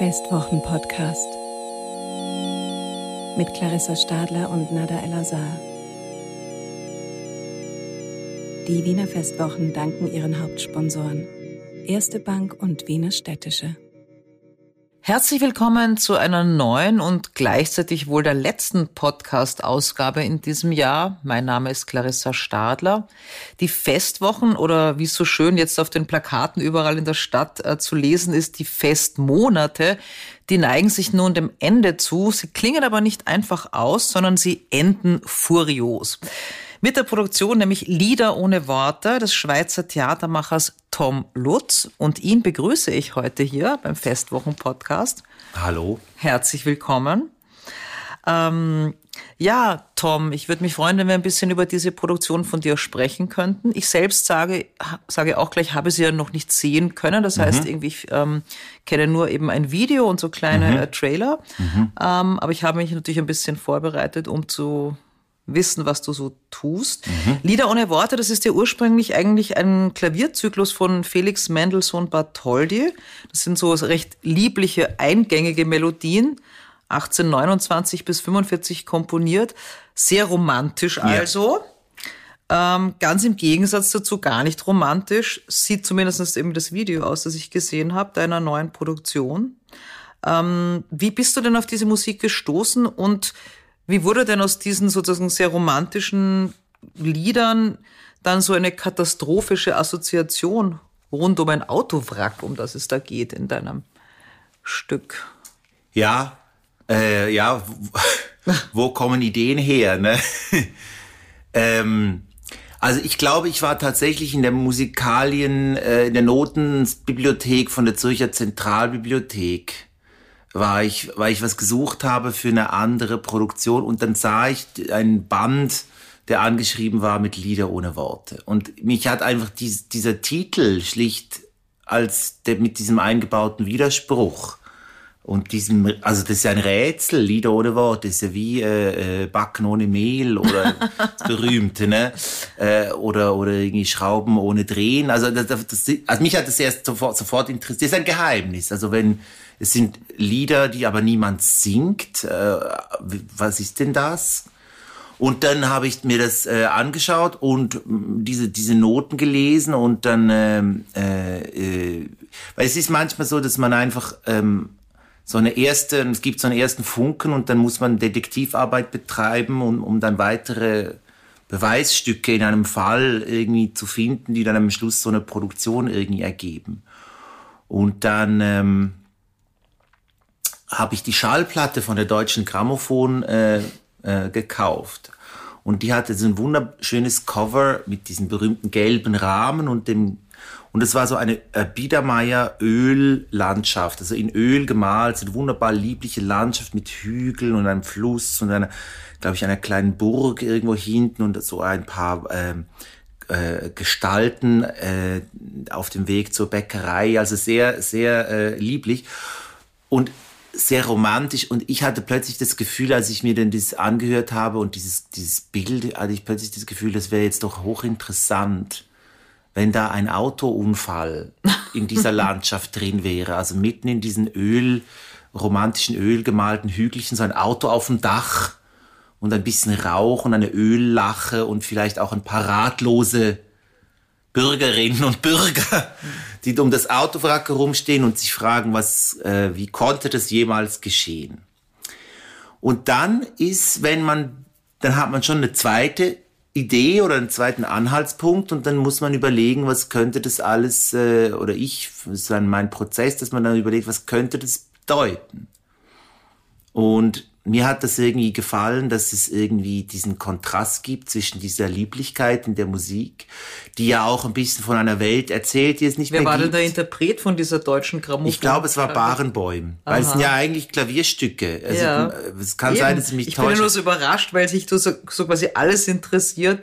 Festwochen-Podcast mit Clarissa Stadler und Nada El-Azhar. Die Wiener Festwochen danken ihren Hauptsponsoren Erste Bank und Wiener Städtische. Herzlich willkommen zu einer neuen und gleichzeitig wohl der letzten Podcast-Ausgabe in diesem Jahr. Mein Name ist Clarissa Stadler. Die Festwochen oder wie es so schön jetzt auf den Plakaten überall in der Stadt äh, zu lesen ist, die Festmonate, die neigen sich nun dem Ende zu. Sie klingen aber nicht einfach aus, sondern sie enden furios mit der Produktion nämlich Lieder ohne Worte des Schweizer Theatermachers Tom Lutz. Und ihn begrüße ich heute hier beim Festwochen-Podcast. Hallo. Herzlich willkommen. Ähm, ja, Tom, ich würde mich freuen, wenn wir ein bisschen über diese Produktion von dir sprechen könnten. Ich selbst sage, sage auch gleich, habe sie ja noch nicht sehen können. Das heißt, mhm. irgendwie, ich ähm, kenne nur eben ein Video und so kleine mhm. äh, Trailer. Mhm. Ähm, aber ich habe mich natürlich ein bisschen vorbereitet, um zu wissen, was du so tust. Mhm. Lieder ohne Worte, das ist ja ursprünglich eigentlich ein Klavierzyklus von Felix Mendelssohn Bartholdy. Das sind so recht liebliche, eingängige Melodien. 1829 bis 45 komponiert. Sehr romantisch also. Ja. Ähm, ganz im Gegensatz dazu gar nicht romantisch. Sieht zumindest eben das Video aus, das ich gesehen habe, deiner neuen Produktion. Ähm, wie bist du denn auf diese Musik gestoßen und wie wurde denn aus diesen sozusagen sehr romantischen Liedern dann so eine katastrophische Assoziation rund um ein Autowrack, um das es da geht in deinem Stück? Ja, äh, ja, wo kommen Ideen her? Ne? ähm, also ich glaube, ich war tatsächlich in der Musikalien, äh, in der Notenbibliothek von der Zürcher Zentralbibliothek war ich, weil ich was gesucht habe für eine andere Produktion und dann sah ich einen Band, der angeschrieben war mit Lieder ohne Worte. Und mich hat einfach dies, dieser Titel schlicht als der, mit diesem eingebauten Widerspruch und diesem, also das ist ja ein Rätsel, Lieder ohne Worte, das ist ja wie äh, äh, Backen ohne Mehl oder das berühmte, ne? Äh, oder, oder irgendwie Schrauben ohne Drehen. Also, das, das, also mich hat das erst sofort, sofort interessiert. Das ist ein Geheimnis. Also wenn es sind Lieder, die aber niemand singt. Äh, was ist denn das? Und dann habe ich mir das äh, angeschaut und mm, diese, diese Noten gelesen und dann, ähm, äh, äh, weil es ist manchmal so, dass man einfach ähm, so eine erste, es gibt so einen ersten Funken und dann muss man Detektivarbeit betreiben, um, um dann weitere Beweisstücke in einem Fall irgendwie zu finden, die dann am Schluss so eine Produktion irgendwie ergeben. Und dann ähm, habe ich die Schallplatte von der Deutschen Grammophon äh, äh, gekauft. Und die hatte so ein wunderschönes Cover mit diesem berühmten gelben Rahmen und dem und es war so eine äh, Biedermeier Öllandschaft, also in Öl gemalt, so eine wunderbar liebliche Landschaft mit Hügeln und einem Fluss und einer, glaube ich, einer kleinen Burg irgendwo hinten und so ein paar ähm, äh, Gestalten äh, auf dem Weg zur Bäckerei, also sehr, sehr äh, lieblich. Und sehr romantisch und ich hatte plötzlich das Gefühl, als ich mir denn das angehört habe und dieses, dieses Bild, hatte ich plötzlich das Gefühl, das wäre jetzt doch hochinteressant, wenn da ein Autounfall in dieser Landschaft drin wäre, also mitten in diesen Öl, romantischen Öl gemalten Hügelchen, so ein Auto auf dem Dach und ein bisschen Rauch und eine Öllache und vielleicht auch ein paar ratlose Bürgerinnen und Bürger, die um das Autowrack herumstehen und sich fragen, was, äh, wie konnte das jemals geschehen? Und dann ist, wenn man, dann hat man schon eine zweite Idee oder einen zweiten Anhaltspunkt und dann muss man überlegen, was könnte das alles, äh, oder ich, das ist dann mein Prozess, dass man dann überlegt, was könnte das bedeuten? Und mir hat das irgendwie gefallen, dass es irgendwie diesen Kontrast gibt zwischen dieser Lieblichkeit in der Musik, die ja auch ein bisschen von einer Welt erzählt, die es nicht Wer mehr gibt. Wer war denn der Interpret von dieser deutschen Grammophon? Ich glaube, es war Barenbäum, weil es sind ja eigentlich Klavierstücke. Also ja. es kann Eben. sein, dass es mich ich täuscht. Ich bin ja nur so überrascht, weil sich so, so quasi alles interessiert,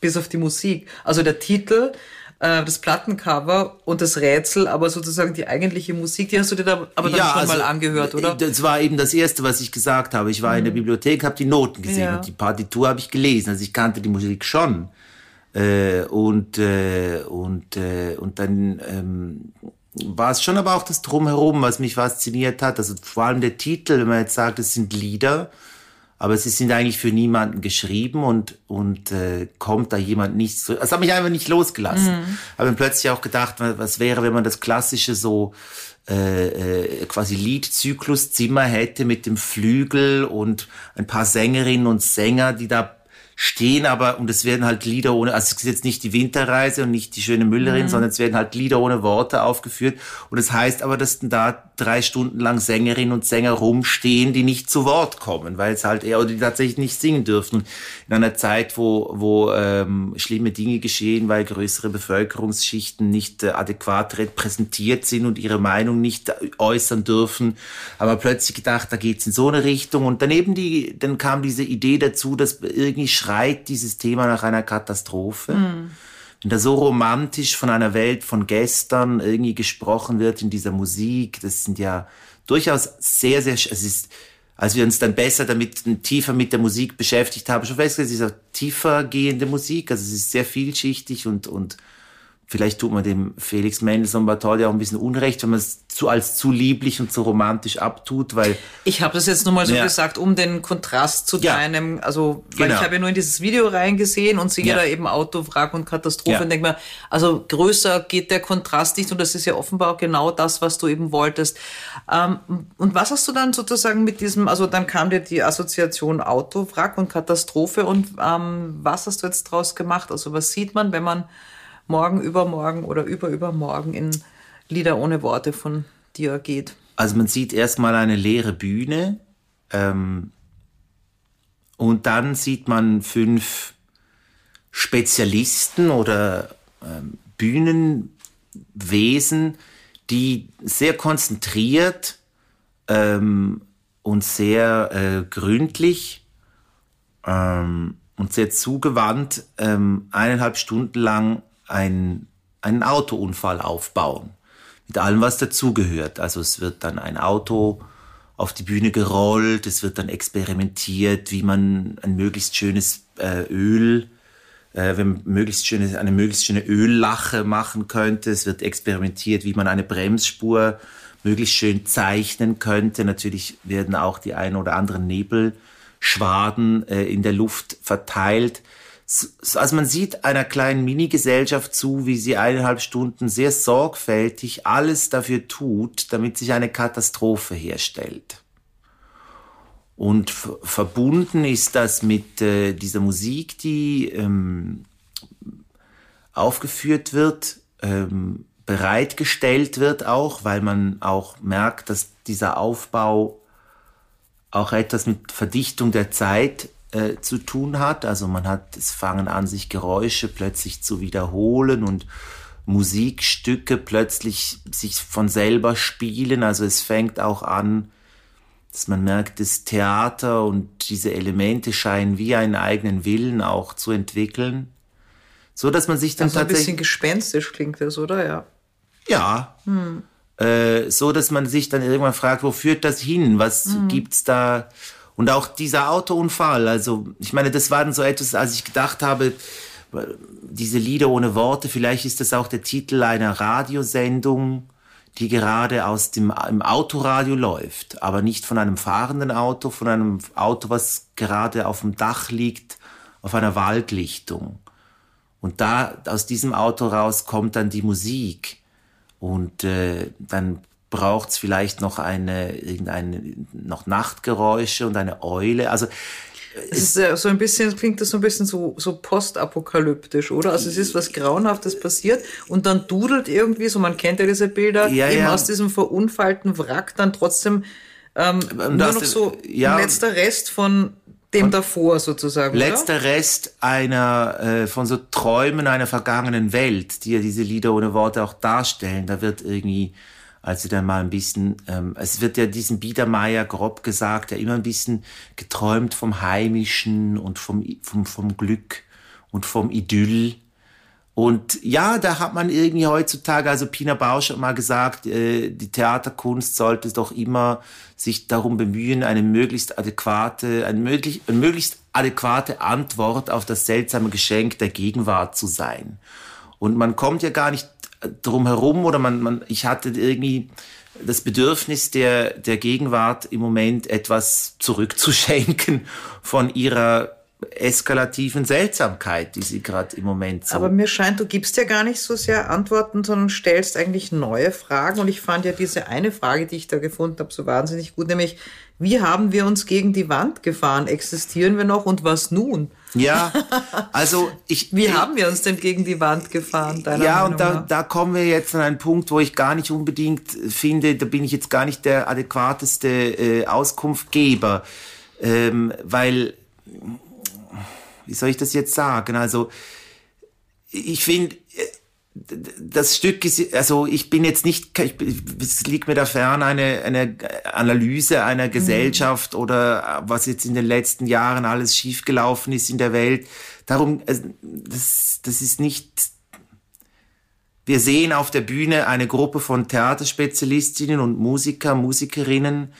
bis auf die Musik. Also der Titel, äh, das Plattencover und das Rätsel, aber sozusagen die eigentliche Musik, die hast du dir da aber dann ja, schon also, mal angehört, oder? Das war eben das Erste, was ich gesagt habe. Ich war mhm. in der mhm. Bibliothek, habe die Noten gesehen ja. und die Partitur habe ich gelesen. Also ich kannte die Musik schon. Äh, und, äh, und, äh, und dann, ähm, war es schon aber auch das Drumherum, was mich fasziniert hat. Also vor allem der Titel, wenn man jetzt sagt, es sind Lieder, aber sie sind eigentlich für niemanden geschrieben und, und äh, kommt da jemand nicht so. Es hat mich einfach nicht losgelassen. Mhm. Habe mir plötzlich auch gedacht, was wäre, wenn man das klassische so äh, äh, quasi Liedzykluszimmer hätte mit dem Flügel und ein paar Sängerinnen und Sänger, die da stehen aber, und es werden halt Lieder ohne, also es ist jetzt nicht die Winterreise und nicht die schöne Müllerin, mhm. sondern es werden halt Lieder ohne Worte aufgeführt. Und es das heißt aber, dass da drei Stunden lang Sängerinnen und Sänger rumstehen, die nicht zu Wort kommen, weil es halt eher, oder die tatsächlich nicht singen dürfen. In einer Zeit, wo, wo ähm, schlimme Dinge geschehen, weil größere Bevölkerungsschichten nicht äh, adäquat repräsentiert sind und ihre Meinung nicht äußern dürfen. Aber plötzlich gedacht, da geht's in so eine Richtung. Und daneben die, dann kam diese Idee dazu, dass irgendwie schreit dieses Thema nach einer Katastrophe. Mhm. Wenn da so romantisch von einer Welt von gestern irgendwie gesprochen wird in dieser Musik, das sind ja durchaus sehr, sehr, es ist, als wir uns dann besser damit, tiefer mit der Musik beschäftigt haben, schon festgestellt, es ist auch tiefer gehende Musik, also es ist sehr vielschichtig und, und vielleicht tut man dem Felix Mendelssohn Bartholdy auch ein bisschen Unrecht, wenn man es zu, als zu lieblich und zu romantisch abtut, weil... Ich habe das jetzt nur mal so ja. gesagt, um den Kontrast zu ja. deinem, also, weil genau. ich habe ja nur in dieses Video reingesehen und sehe ja. da eben Autowrack und Katastrophe und denke mir, also größer geht der Kontrast nicht und das ist ja offenbar genau das, was du eben wolltest. Ähm, und was hast du dann sozusagen mit diesem, also dann kam dir die Assoziation Autowrack und Katastrophe und ähm, was hast du jetzt draus gemacht? Also was sieht man, wenn man morgen, übermorgen oder überübermorgen in Lieder ohne Worte von dir geht? Also man sieht erstmal eine leere Bühne ähm, und dann sieht man fünf Spezialisten oder ähm, Bühnenwesen, die sehr konzentriert ähm, und sehr äh, gründlich ähm, und sehr zugewandt ähm, eineinhalb Stunden lang ein, einen Autounfall aufbauen. Mit allem, was dazugehört. Also es wird dann ein Auto auf die Bühne gerollt, es wird dann experimentiert, wie man ein möglichst schönes äh, Öl, äh, wenn möglichst schöne, eine möglichst schöne Öllache machen könnte. Es wird experimentiert, wie man eine Bremsspur möglichst schön zeichnen könnte. Natürlich werden auch die ein oder anderen Nebelschwaden äh, in der Luft verteilt also man sieht einer kleinen Mini-Gesellschaft zu, wie sie eineinhalb Stunden sehr sorgfältig alles dafür tut, damit sich eine Katastrophe herstellt. Und verbunden ist das mit äh, dieser Musik, die ähm, aufgeführt wird, ähm, bereitgestellt wird auch, weil man auch merkt, dass dieser Aufbau auch etwas mit Verdichtung der Zeit äh, zu tun hat. Also man hat, es fangen an, sich Geräusche plötzlich zu wiederholen und Musikstücke plötzlich sich von selber spielen. Also es fängt auch an, dass man merkt, das Theater und diese Elemente scheinen wie einen eigenen Willen auch zu entwickeln. So dass man sich dann also tatsächlich. ein bisschen gespenstisch klingt das, oder? Ja. Ja. Hm. Äh, so dass man sich dann irgendwann fragt, wo führt das hin? Was hm. gibt's da? Und auch dieser Autounfall, also ich meine, das war dann so etwas, als ich gedacht habe, diese Lieder ohne Worte, vielleicht ist das auch der Titel einer Radiosendung, die gerade aus dem im Autoradio läuft, aber nicht von einem fahrenden Auto, von einem Auto, was gerade auf dem Dach liegt, auf einer Waldlichtung. Und da aus diesem Auto raus kommt dann die Musik und äh, dann braucht es vielleicht noch eine, irgendeine, noch Nachtgeräusche und eine Eule. Also, es ist so ein bisschen, klingt das so ein bisschen so, so postapokalyptisch, oder? Also es ist was Grauenhaftes passiert und dann dudelt irgendwie, so man kennt ja diese Bilder, ja, eben ja. aus diesem verunfallten Wrack dann trotzdem ähm, nur noch so ja, letzter Rest von dem davor sozusagen. Letzter oder? Rest einer äh, von so Träumen einer vergangenen Welt, die ja diese Lieder ohne Worte auch darstellen. Da wird irgendwie als sie dann mal ein bisschen, ähm, es wird ja diesem Biedermeier grob gesagt, der immer ein bisschen geträumt vom Heimischen und vom, vom, vom Glück und vom Idyll. Und ja, da hat man irgendwie heutzutage, also Pina Bausch hat mal gesagt, äh, die Theaterkunst sollte doch immer sich darum bemühen, eine möglichst adäquate, eine, möglich, eine möglichst adäquate Antwort auf das seltsame Geschenk der Gegenwart zu sein. Und man kommt ja gar nicht drumherum oder man, man, ich hatte irgendwie das Bedürfnis der, der Gegenwart im Moment etwas zurückzuschenken von ihrer eskalativen Seltsamkeit, die sie gerade im Moment so. Aber mir scheint, du gibst ja gar nicht so sehr Antworten, sondern stellst eigentlich neue Fragen. Und ich fand ja diese eine Frage, die ich da gefunden habe, so wahnsinnig gut, nämlich, wie haben wir uns gegen die Wand gefahren? Existieren wir noch und was nun? Ja, also ich. Wie haben wir uns denn gegen die Wand gefahren? ja, Meinung und da, da kommen wir jetzt an einen Punkt, wo ich gar nicht unbedingt finde, da bin ich jetzt gar nicht der adäquateste äh, Auskunftgeber, ähm, weil wie soll ich das jetzt sagen? Also, ich finde, das Stück ist, also ich bin jetzt nicht, ich, es liegt mir da fern, eine, eine Analyse einer Gesellschaft mhm. oder was jetzt in den letzten Jahren alles schiefgelaufen ist in der Welt. Darum, das, das ist nicht, wir sehen auf der Bühne eine Gruppe von Theaterspezialistinnen und Musiker, Musikerinnen,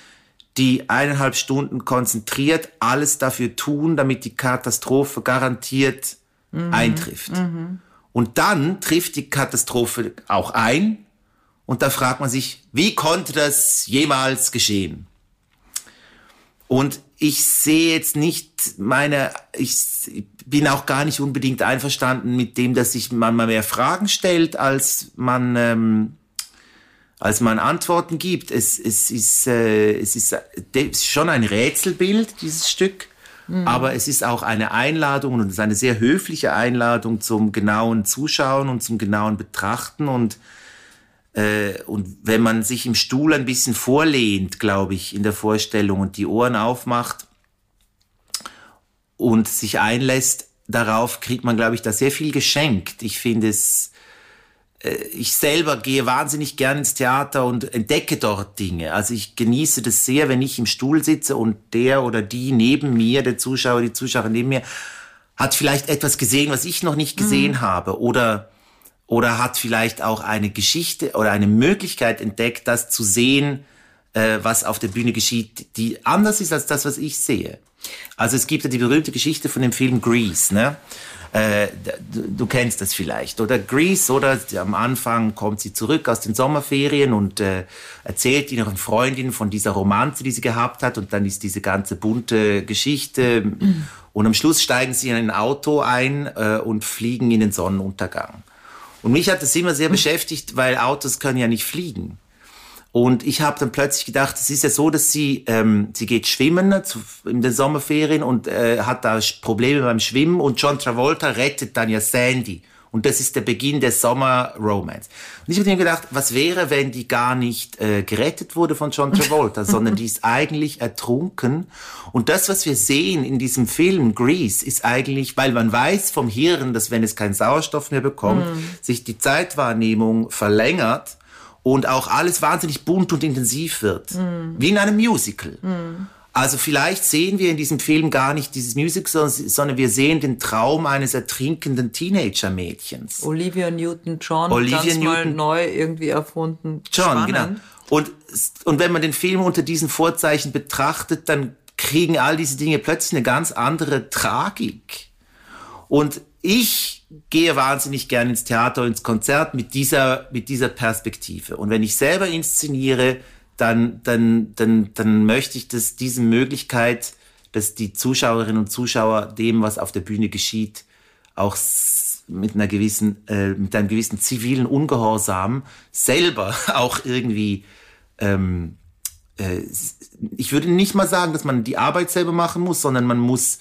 die eineinhalb Stunden konzentriert alles dafür tun, damit die Katastrophe garantiert mhm. eintrifft. Mhm. Und dann trifft die Katastrophe auch ein und da fragt man sich, wie konnte das jemals geschehen? Und ich sehe jetzt nicht meine, ich bin auch gar nicht unbedingt einverstanden mit dem, dass sich man mal mehr Fragen stellt, als man ähm, als man Antworten gibt. Es, es, ist, äh, es ist, ist schon ein Rätselbild, dieses Stück. Mhm. Aber es ist auch eine Einladung und es ist eine sehr höfliche Einladung zum genauen Zuschauen und zum genauen Betrachten. Und, äh, und wenn man sich im Stuhl ein bisschen vorlehnt, glaube ich, in der Vorstellung und die Ohren aufmacht und sich einlässt, darauf kriegt man, glaube ich, da sehr viel geschenkt. Ich finde es ich selber gehe wahnsinnig gern ins Theater und entdecke dort Dinge. Also ich genieße das sehr, wenn ich im Stuhl sitze und der oder die neben mir, der Zuschauer, die Zuschauerin neben mir, hat vielleicht etwas gesehen, was ich noch nicht gesehen mhm. habe oder oder hat vielleicht auch eine Geschichte oder eine Möglichkeit entdeckt, das zu sehen, äh, was auf der Bühne geschieht, die anders ist als das, was ich sehe. Also es gibt ja die berühmte Geschichte von dem Film Grease, ne? Äh, du, du, kennst das vielleicht. Oder Grease, oder am Anfang kommt sie zurück aus den Sommerferien und äh, erzählt ihren Freundinnen von dieser Romanze, die sie gehabt hat. Und dann ist diese ganze bunte Geschichte. Und am Schluss steigen sie in ein Auto ein äh, und fliegen in den Sonnenuntergang. Und mich hat das immer sehr beschäftigt, weil Autos können ja nicht fliegen. Und ich habe dann plötzlich gedacht, es ist ja so, dass sie, ähm, sie geht schwimmen zu, in den Sommerferien und äh, hat da Probleme beim Schwimmen und John Travolta rettet dann ja Sandy. Und das ist der Beginn der Sommer-Romance. Und ich habe mir gedacht, was wäre, wenn die gar nicht äh, gerettet wurde von John Travolta, sondern die ist eigentlich ertrunken. Und das, was wir sehen in diesem Film Grease, ist eigentlich, weil man weiß vom Hirn, dass wenn es keinen Sauerstoff mehr bekommt, mm. sich die Zeitwahrnehmung verlängert und auch alles wahnsinnig bunt und intensiv wird. Mm. Wie in einem Musical. Mm. Also vielleicht sehen wir in diesem Film gar nicht dieses Musical, sondern wir sehen den Traum eines ertrinkenden Teenager-Mädchens. Olivia Newton-John, Olivia ganz Newton mal neu irgendwie erfunden. John, genau. Und, und wenn man den Film unter diesen Vorzeichen betrachtet, dann kriegen all diese Dinge plötzlich eine ganz andere Tragik. Und ich gehe wahnsinnig gern ins Theater, ins Konzert mit dieser, mit dieser Perspektive. Und wenn ich selber inszeniere, dann, dann, dann, dann möchte ich, dass diese Möglichkeit, dass die Zuschauerinnen und Zuschauer dem, was auf der Bühne geschieht, auch mit einer gewissen, äh, mit einem gewissen zivilen Ungehorsam selber auch irgendwie, ähm, äh, ich würde nicht mal sagen, dass man die Arbeit selber machen muss, sondern man muss,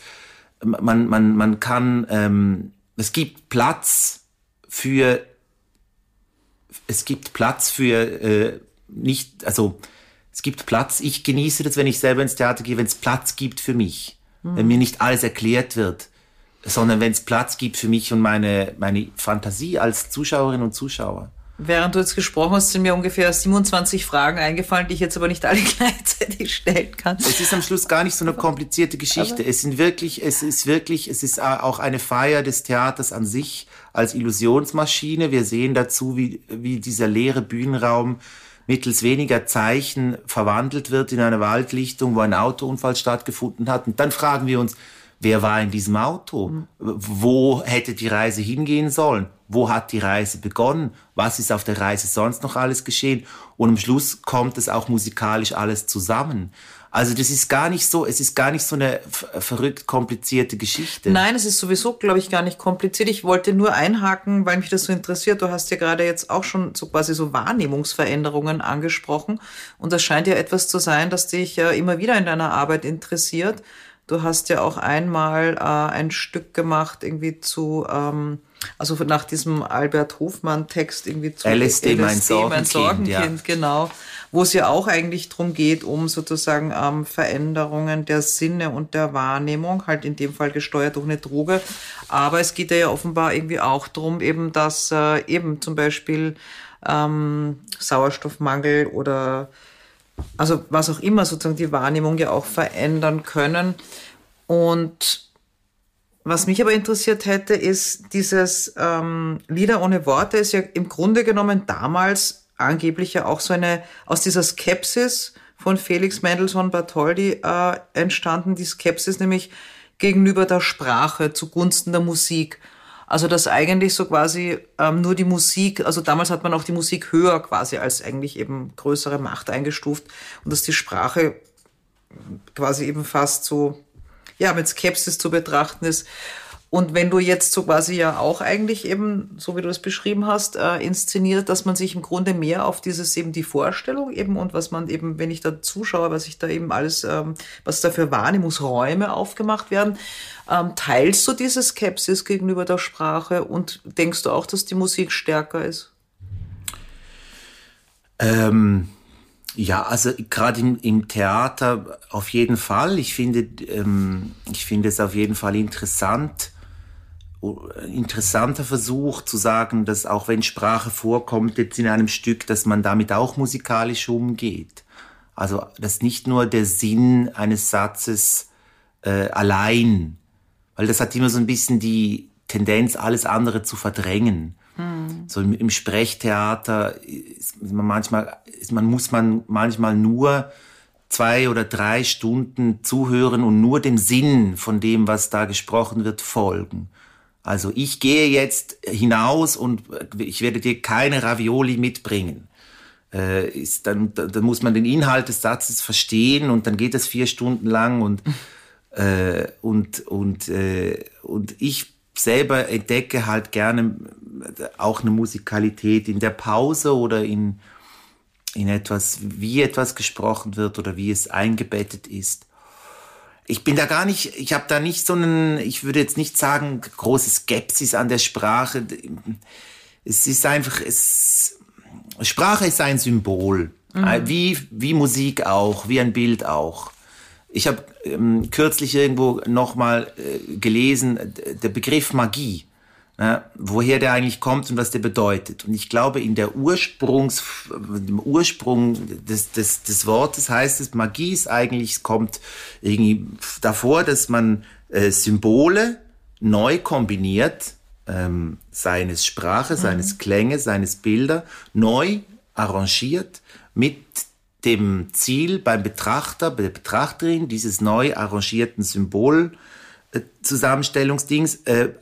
man, man, man kann ähm, es gibt Platz für, es gibt Platz für äh, nicht, also es gibt Platz, ich genieße das, wenn ich selber ins Theater gehe, wenn es Platz gibt für mich, mhm. wenn mir nicht alles erklärt wird, sondern wenn es Platz gibt für mich und meine, meine Fantasie als Zuschauerin und Zuschauer. Während du jetzt gesprochen hast, sind mir ungefähr 27 Fragen eingefallen, die ich jetzt aber nicht alle gleichzeitig stellen kann. Es ist am Schluss gar nicht so eine komplizierte Geschichte. Aber es sind wirklich, es ist wirklich, es ist auch eine Feier des Theaters an sich als Illusionsmaschine. Wir sehen dazu, wie, wie dieser leere Bühnenraum mittels weniger Zeichen verwandelt wird in eine Waldlichtung, wo ein Autounfall stattgefunden hat. Und dann fragen wir uns, wer war in diesem Auto? Mhm. Wo hätte die Reise hingehen sollen? Wo hat die Reise begonnen, was ist auf der Reise sonst noch alles geschehen und am Schluss kommt es auch musikalisch alles zusammen. Also das ist gar nicht so, es ist gar nicht so eine verrückt komplizierte Geschichte. Nein, es ist sowieso, glaube ich, gar nicht kompliziert. Ich wollte nur einhaken, weil mich das so interessiert. Du hast ja gerade jetzt auch schon so quasi so Wahrnehmungsveränderungen angesprochen. Und das scheint ja etwas zu sein, das dich ja immer wieder in deiner Arbeit interessiert. Du hast ja auch einmal äh, ein Stück gemacht, irgendwie zu, ähm, also nach diesem Albert Hofmann-Text irgendwie zu LSD, LSD mein Sorgenkind, mein Sorgenkind ja. genau wo es ja auch eigentlich darum geht, um sozusagen ähm, Veränderungen der Sinne und der Wahrnehmung, halt in dem Fall gesteuert durch eine Droge. Aber es geht ja offenbar irgendwie auch darum, eben, dass äh, eben zum Beispiel ähm, Sauerstoffmangel oder also was auch immer sozusagen die Wahrnehmung ja auch verändern können. Und was mich aber interessiert hätte, ist dieses ähm, Lieder ohne Worte ist ja im Grunde genommen damals angeblich ja auch so eine, aus dieser Skepsis von Felix Mendelssohn Bartholdy äh, entstanden, die Skepsis nämlich gegenüber der Sprache zugunsten der Musik. Also dass eigentlich so quasi ähm, nur die Musik, also damals hat man auch die Musik höher quasi als eigentlich eben größere Macht eingestuft und dass die Sprache quasi eben fast so ja mit Skepsis zu betrachten ist. Und wenn du jetzt so quasi ja auch eigentlich eben, so wie du es beschrieben hast, äh, inszeniert, dass man sich im Grunde mehr auf dieses eben die Vorstellung eben und was man eben, wenn ich da zuschaue, was ich da eben alles, ähm, was da für Wahrnehmungsräume aufgemacht werden, ähm, teilst du diese Skepsis gegenüber der Sprache und denkst du auch, dass die Musik stärker ist? Ähm, ja, also gerade im, im, Theater auf jeden Fall. Ich finde, ähm, ich finde es auf jeden Fall interessant, interessanter Versuch zu sagen, dass auch wenn Sprache vorkommt jetzt in einem Stück, dass man damit auch musikalisch umgeht. Also dass nicht nur der Sinn eines Satzes äh, allein, weil das hat immer so ein bisschen die Tendenz, alles andere zu verdrängen. Hm. So im, Sprechtheater ist man manchmal, ist man muss man manchmal nur zwei oder drei Stunden zuhören und nur dem Sinn von dem, was da gesprochen wird, folgen. Also ich gehe jetzt hinaus und ich werde dir keine Ravioli mitbringen. Äh, ist dann, dann muss man den Inhalt des Satzes verstehen und dann geht das vier Stunden lang und, äh, und, und, äh, und ich selber entdecke halt gerne auch eine Musikalität in der Pause oder in, in etwas, wie etwas gesprochen wird oder wie es eingebettet ist ich bin da gar nicht, ich habe da nicht so einen, ich würde jetzt nicht sagen, große Skepsis an der Sprache. Es ist einfach, es, Sprache ist ein Symbol, mhm. wie, wie Musik auch, wie ein Bild auch. Ich habe ähm, kürzlich irgendwo nochmal äh, gelesen, der Begriff Magie ja, woher der eigentlich kommt und was der bedeutet. Und ich glaube, in der Ursprungs, im Ursprung des, des, des Wortes heißt es, Magie ist eigentlich, es kommt irgendwie davor, dass man äh, Symbole neu kombiniert, ähm, seines Sprache, mhm. seines Klänge, seines Bilder, neu arrangiert mit dem Ziel beim Betrachter, bei der Betrachterin dieses neu arrangierten Symbol, äh,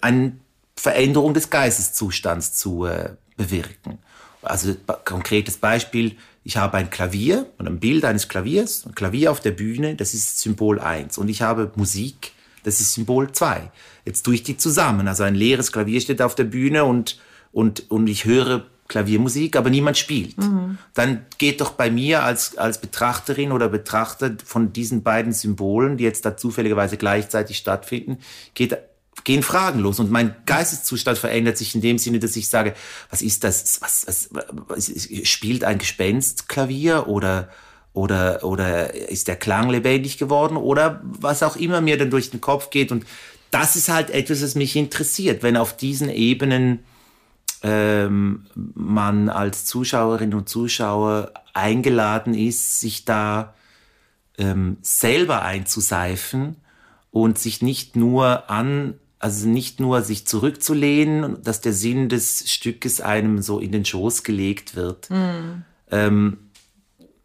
einen Veränderung des Geisteszustands zu äh, bewirken. Also konkretes Beispiel, ich habe ein Klavier und ein Bild eines Klaviers, ein Klavier auf der Bühne, das ist Symbol 1 und ich habe Musik, das ist Symbol 2. Jetzt tue ich die zusammen, also ein leeres Klavier steht auf der Bühne und, und, und ich höre Klaviermusik, aber niemand spielt. Mhm. Dann geht doch bei mir als, als Betrachterin oder Betrachter von diesen beiden Symbolen, die jetzt da zufälligerweise gleichzeitig stattfinden, geht gehen Fragen los und mein Geisteszustand verändert sich in dem Sinne, dass ich sage, was ist das? Was, was, was spielt ein Gespenst Klavier oder oder oder ist der Klang lebendig geworden oder was auch immer mir dann durch den Kopf geht und das ist halt etwas, was mich interessiert, wenn auf diesen Ebenen ähm, man als Zuschauerin und Zuschauer eingeladen ist, sich da ähm, selber einzuseifen und sich nicht nur an also nicht nur sich zurückzulehnen, dass der Sinn des Stückes einem so in den Schoß gelegt wird. Mhm. Ähm,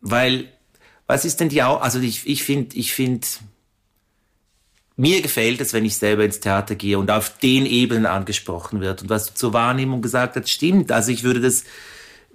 weil, was ist denn die, Au also ich, ich finde, ich finde, mir gefällt es, wenn ich selber ins Theater gehe und auf den Ebenen angesprochen wird. Und was du zur Wahrnehmung gesagt hast, stimmt. Also ich würde das,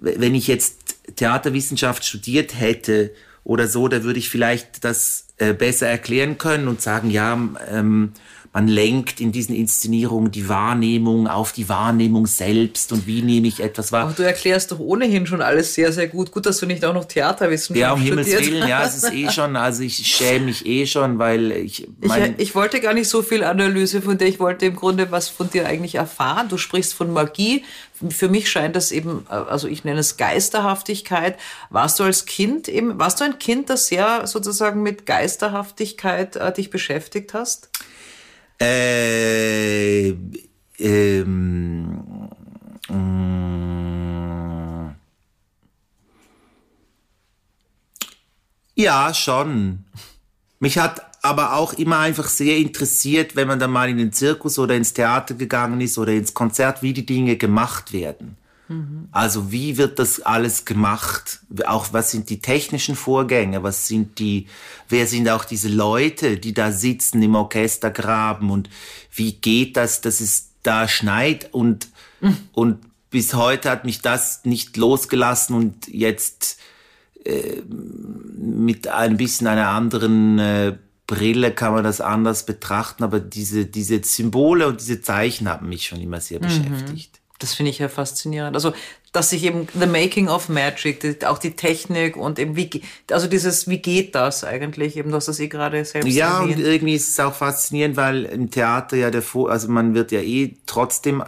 wenn ich jetzt Theaterwissenschaft studiert hätte oder so, da würde ich vielleicht das äh, besser erklären können und sagen, ja, ähm, man lenkt in diesen Inszenierungen die Wahrnehmung auf die Wahrnehmung selbst und wie nehme ich etwas wahr. Aber du erklärst doch ohnehin schon alles sehr, sehr gut. Gut, dass du nicht auch noch Theaterwissenschaft Ja, um Himmels Willen, ja, es ist eh schon, also ich schäme mich eh schon, weil ich... Mein ich, ich wollte gar nicht so viel Analyse von dir, ich wollte im Grunde was von dir eigentlich erfahren. Du sprichst von Magie. Für mich scheint das eben, also ich nenne es Geisterhaftigkeit. Warst du als Kind eben, warst du ein Kind, das sehr sozusagen mit Geisterhaftigkeit äh, dich beschäftigt hast? Äh, ähm, mm, ja, schon. Mich hat aber auch immer einfach sehr interessiert, wenn man dann mal in den Zirkus oder ins Theater gegangen ist oder ins Konzert, wie die Dinge gemacht werden. Also wie wird das alles gemacht? Auch was sind die technischen Vorgänge? Was sind die, wer sind auch diese Leute, die da sitzen im Orchestergraben und wie geht das, dass es da schneit und, mhm. und bis heute hat mich das nicht losgelassen und jetzt äh, mit ein bisschen einer anderen äh, Brille kann man das anders betrachten, aber diese, diese Symbole und diese Zeichen haben mich schon immer sehr mhm. beschäftigt. Das finde ich ja faszinierend. Also, dass sich eben The Making of Magic, auch die Technik und eben wie, also dieses, wie geht das eigentlich? Eben, du hast das eh gerade selbst Ja, erwähnt. und irgendwie ist es auch faszinierend, weil im Theater ja der, also man wird ja eh trotzdem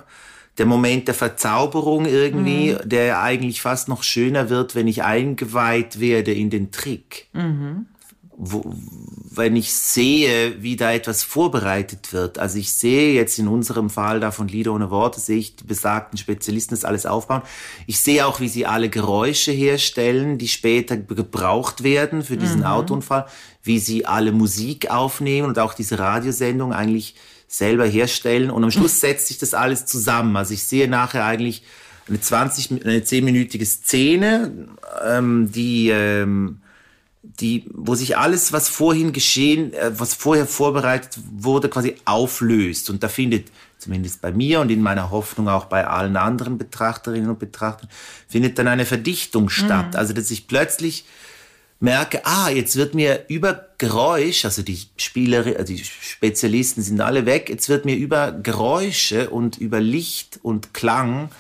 der Moment der Verzauberung irgendwie, mhm. der eigentlich fast noch schöner wird, wenn ich eingeweiht werde in den Trick. Mhm wo, wenn ich sehe, wie da etwas vorbereitet wird, also ich sehe jetzt in unserem Fall da von Lieder ohne Worte, sehe ich die besagten Spezialisten das alles aufbauen. Ich sehe auch, wie sie alle Geräusche herstellen, die später gebraucht werden für diesen mhm. Autounfall, wie sie alle Musik aufnehmen und auch diese Radiosendung eigentlich selber herstellen und am Schluss setzt sich das alles zusammen. Also ich sehe nachher eigentlich eine 20, eine 10-minütige Szene, ähm, die ähm, die, wo sich alles, was vorhin geschehen, äh, was vorher vorbereitet wurde, quasi auflöst. Und da findet, zumindest bei mir und in meiner Hoffnung auch bei allen anderen Betrachterinnen und Betrachtern, findet dann eine Verdichtung statt. Mhm. Also, dass ich plötzlich merke, ah, jetzt wird mir über Geräusch, also die Spieler, also die Spezialisten sind alle weg, jetzt wird mir über Geräusche und über Licht und Klang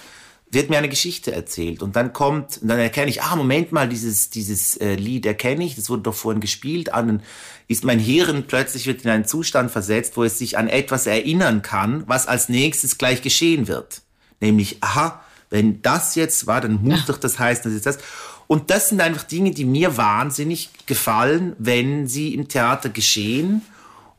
wird mir eine Geschichte erzählt und dann kommt, und dann erkenne ich, ah, Moment mal, dieses, dieses äh, Lied erkenne ich, das wurde doch vorhin gespielt, an, ist mein Hirn plötzlich wird in einen Zustand versetzt, wo es sich an etwas erinnern kann, was als nächstes gleich geschehen wird. Nämlich, aha, wenn das jetzt war, dann muss doch das heißen, dass jetzt das. Und das sind einfach Dinge, die mir wahnsinnig gefallen, wenn sie im Theater geschehen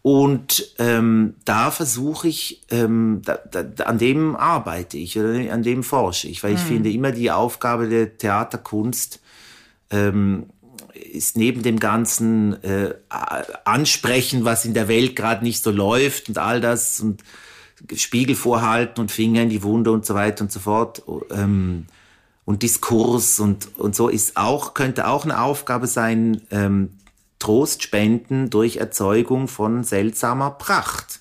und ähm, da versuche ich, ähm, da, da, an dem arbeite ich oder an dem forsche ich, weil ich mhm. finde immer die Aufgabe der Theaterkunst ähm, ist neben dem ganzen äh, Ansprechen, was in der Welt gerade nicht so läuft und all das und Spiegel vorhalten und Finger in die Wunde und so weiter und so fort ähm, und Diskurs und, und so ist auch, könnte auch eine Aufgabe sein, ähm, Trost spenden durch Erzeugung von seltsamer Pracht.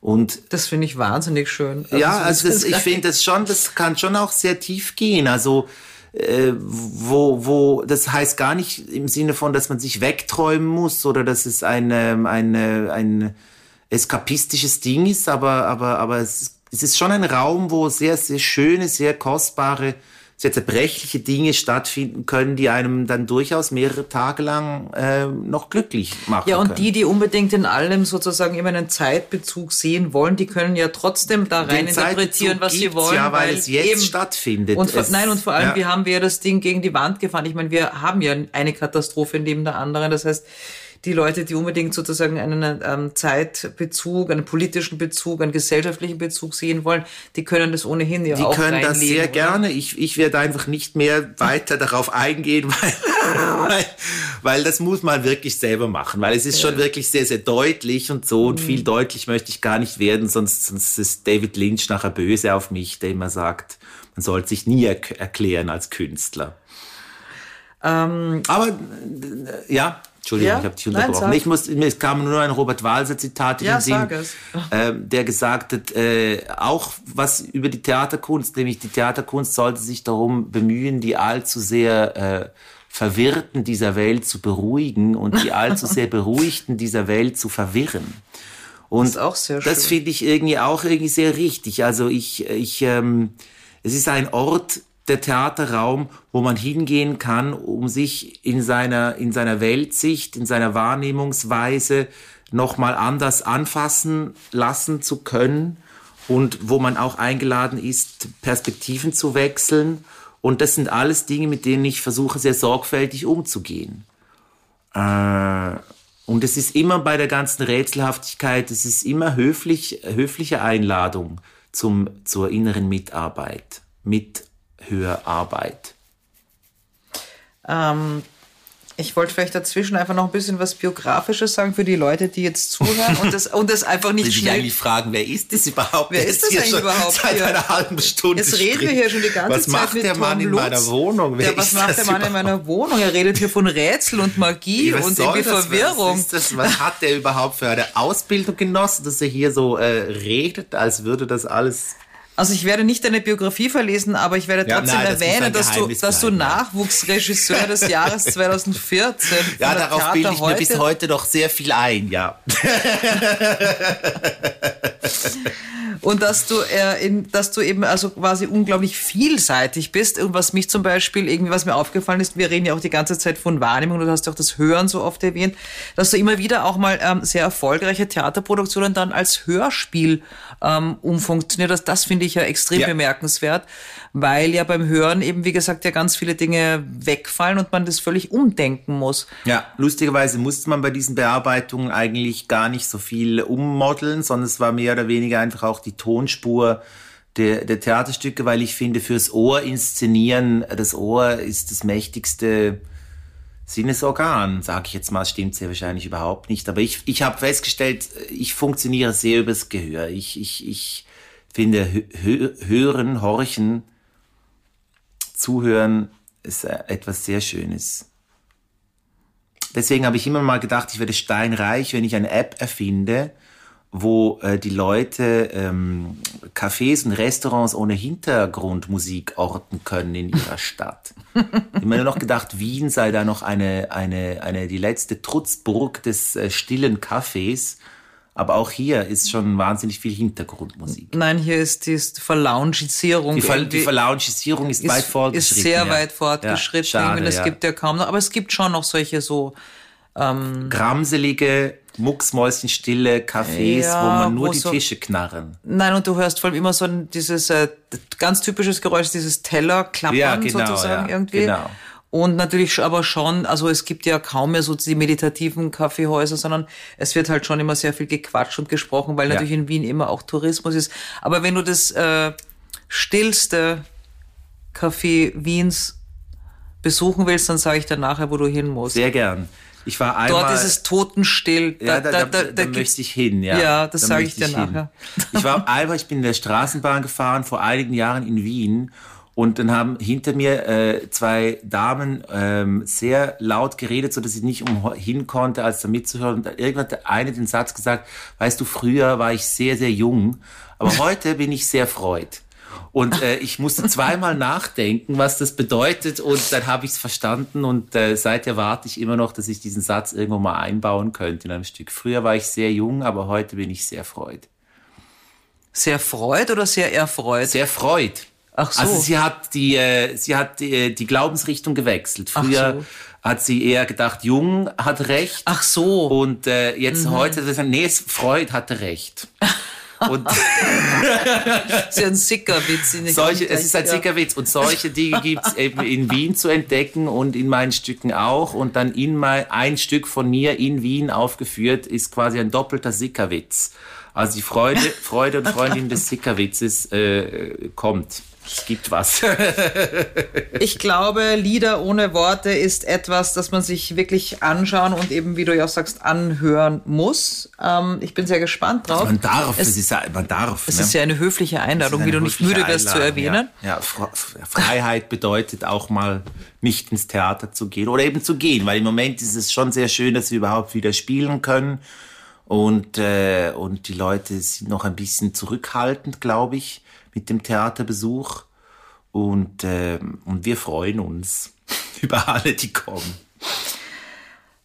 Und das finde ich wahnsinnig schön. Also ja, also das, ich finde das schon, das kann schon auch sehr tief gehen. Also äh, wo, wo, das heißt gar nicht im Sinne von, dass man sich wegträumen muss oder dass es eine, eine, ein eskapistisches Ding ist, aber, aber, aber es, es ist schon ein Raum, wo sehr, sehr schöne, sehr kostbare sehr zerbrechliche Dinge stattfinden können, die einem dann durchaus mehrere Tage lang äh, noch glücklich machen. Ja, und können. die, die unbedingt in allem sozusagen immer einen Zeitbezug sehen wollen, die können ja trotzdem da rein interpretieren, was sie wollen. Ja, weil, weil es jetzt eben, stattfindet. Und es, nein, und vor allem, ja. wir haben ja das Ding gegen die Wand gefahren. Ich meine, wir haben ja eine Katastrophe neben der anderen. Das heißt, die Leute, die unbedingt sozusagen einen ähm, Zeitbezug, einen politischen Bezug, einen gesellschaftlichen Bezug sehen wollen, die können das ohnehin ja die auch Die können das sehr oder? gerne. Ich, ich werde einfach nicht mehr weiter darauf eingehen, weil, weil, weil das muss man wirklich selber machen, weil es ist schon wirklich sehr, sehr deutlich und so und mhm. viel deutlich möchte ich gar nicht werden, sonst, sonst ist David Lynch nachher böse auf mich, der immer sagt, man sollte sich nie erklären als Künstler. Ähm, Aber äh, ja, Entschuldigung, Ja? ich habe dich Nein, unterbrochen. Nee, ich muss, mir kam nur ein Robert Walser Zitat in Ja, den Sinn, sag es. äh, der gesagt hat, äh, auch was über die Theaterkunst, nämlich die Theaterkunst sollte sich darum bemühen, die allzu sehr äh, Verwirrten dieser Welt zu beruhigen und die allzu sehr Beruhigten dieser Welt zu verwirren. Und ist auch sehr das schön. finde ich irgendwie auch irgendwie sehr richtig. Also ich, ich, ähm, es ist ein Ort, der Theaterraum, wo man hingehen kann, um sich in seiner, in seiner Weltsicht, in seiner Wahrnehmungsweise nochmal anders anfassen lassen zu können und wo man auch eingeladen ist, Perspektiven zu wechseln. Und das sind alles Dinge, mit denen ich versuche, sehr sorgfältig umzugehen. Äh, und es ist immer bei der ganzen Rätselhaftigkeit, es ist immer höflich, höfliche Einladung zum, zur inneren Mitarbeit, Mithörarbeit. Ähm, ich wollte vielleicht dazwischen einfach noch ein bisschen was Biografisches sagen für die Leute, die jetzt zuhören und das, und das einfach nicht Die schnell eigentlich fragen, wer ist das überhaupt? Wer ist das eigentlich schon überhaupt Seit hier? einer halben Stunde. Jetzt reden wir hier schon die ganze was Zeit macht mit der Mann Tom in Lutz. meiner Wohnung? Wer Ja, was macht der Mann in meiner Wohnung? Er redet hier von Rätsel und Magie und irgendwie das? Verwirrung. Was, das? was hat der überhaupt für eine Ausbildung genossen, dass er hier so äh, redet, als würde das alles Also ich werde nicht deine Biografie verlesen, aber ich werde Ja, trotzdem nein, das muss erwähnen, ein dass du, dass du ja. Nachwuchsregisseur des Jahres 2014 Ja, darauf bilde ich mir bis heute noch sehr viel ein, ja. Und dass du, äh, in, dass du eben also quasi unglaublich vielseitig bist. Und was mich zum Beispiel irgendwie, was mir aufgefallen ist, wir reden ja auch die ganze Zeit von Wahrnehmung, du hast ja auch das Hören so oft erwähnt, dass du immer wieder auch mal ähm, sehr erfolgreiche Theaterproduktionen dann als Hörspiel ähm, umfunktioniert hast. Das finde ich ja extrem Ja. bemerkenswert, weil ja beim Hören eben, wie gesagt, ja ganz viele Dinge wegfallen und man das völlig umdenken muss. Ja, lustigerweise musste man bei diesen Bearbeitungen eigentlich gar nicht so viel ummodeln, sondern es war mehr oder weniger einfach auch die Tonspur der, der Theaterstücke, weil ich finde, fürs Ohr inszenieren, das Ohr ist das mächtigste Sinnesorgan, sage ich jetzt mal, stimmt sehr wahrscheinlich überhaupt nicht. Aber ich, ich habe festgestellt, ich funktioniere sehr übers Gehör. Ich, ich, ich finde, hö hö- hören, horchen, zuhören ist äh, etwas sehr Schönes. Deswegen habe ich immer mal gedacht, ich werde steinreich, wenn ich eine App erfinde, wo äh, die Leute ähm, Cafés und Restaurants ohne Hintergrundmusik orten können in ihrer Stadt. ich habe mir nur noch gedacht, Wien sei da noch eine, eine, eine, die letzte Trutzburg des äh, stillen Cafés. Aber auch hier ist schon wahnsinnig viel Hintergrundmusik. Nein, hier ist die Verlaungisierung. Die, Ver die Verlaungisierung ist, weit fortgeschritten. Ist sehr ja. weit fortgeschritten. Ja, schade, es ja. gibt ja kaum noch, aber es gibt schon noch solche so, gramselige, mucksmäuschenstille Cafés, Ja, wo man nur wo die so- Tische knarren. nein, und du hörst vor allem immer so ein, dieses äh, ganz typisches Geräusch, dieses Tellerklappern Ja, genau, sozusagen ja, irgendwie. genau. Und natürlich aber schon, also es gibt ja kaum mehr so die meditativen Kaffeehäuser, sondern es wird halt schon immer sehr viel gequatscht und gesprochen, weil Ja. natürlich in Wien immer auch Tourismus ist. Aber wenn du das äh, stillste Café Wiens besuchen willst, dann sage ich dir nachher, wo du hin musst. Sehr gern. Ich war einmal. Dort ist es totenstill. ja, da, da, da, gibt's- möchte ich hin, ja. Ja, das Da sage ich dir nachher. Ich war einmal, ich bin in der Straßenbahn gefahren vor einigen Jahren in Wien und dann haben hinter mir äh, zwei Damen ähm, sehr laut geredet, so dass ich nicht umhin konnte, als da mitzuhören. Und irgendwann hat der eine den Satz gesagt, weißt du, früher war ich sehr, sehr jung, aber heute bin ich sehr freut. Und äh, ich musste zweimal nachdenken, was das bedeutet. Und dann habe ich es verstanden. Und äh, seither warte ich immer noch, dass ich diesen Satz irgendwo mal einbauen könnte in einem Stück. Früher war ich sehr jung, aber heute bin ich sehr freut. Sehr freut oder sehr erfreut? Sehr freut. Ach so. Also sie hat die, äh, sie hat die, äh, die Glaubensrichtung gewechselt. Früher so. hat sie eher gedacht, jung hat recht. Ach so. Und äh, jetzt heute, sie gesagt, nee, es Freud hatte recht. Und Das ist ja ein Sickerwitz. solche, es ist ein. Sickerwitz und solche Dinge gibt's eben in Wien zu entdecken und in meinen Stücken auch und dann in mein, ein Stück von mir in Wien aufgeführt ist quasi ein doppelter Sickerwitz. Also die Freude, Freude und Freundin des Sickerwitzes äh, kommt. Es gibt was. ich glaube, Lieder ohne Worte ist etwas, das man sich wirklich anschauen und eben, wie du ja auch sagst, anhören muss. Ähm, ich bin sehr gespannt drauf. Man darf, es, es ist ja, man darf. Es ne? ist ja eine höfliche Einladung, wie du nicht müde wirst zu erwähnen. Ja, ja, Freiheit bedeutet auch mal nicht ins Theater zu gehen oder eben zu gehen, weil im Moment ist es schon sehr schön, dass wir überhaupt wieder spielen können. Und, äh, und die Leute sind noch ein bisschen zurückhaltend, glaube ich mit dem Theaterbesuch. Und, äh, und wir freuen uns über alle, die kommen.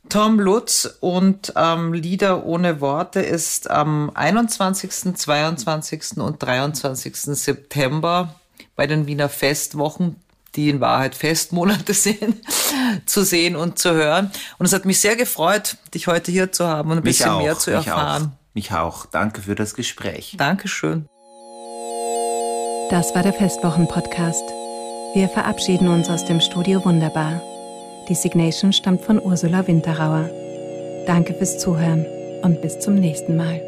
Tom Lutz und ähm, Lieder ohne Worte ist am 21., 22. und 23. September bei den Wiener Festwochen, die in Wahrheit Festmonate sind, zu sehen und zu hören. Und es hat mich sehr gefreut, dich heute hier zu haben und ein mich bisschen auch, mehr zu erfahren. Mich auch. mich auch. Danke für das Gespräch. Dankeschön. Das war der Festwochen-Podcast. Wir verabschieden uns aus dem Studio Wunderbar. Die Signation stammt von Ursula Winterauer. Danke fürs Zuhören und bis zum nächsten Mal.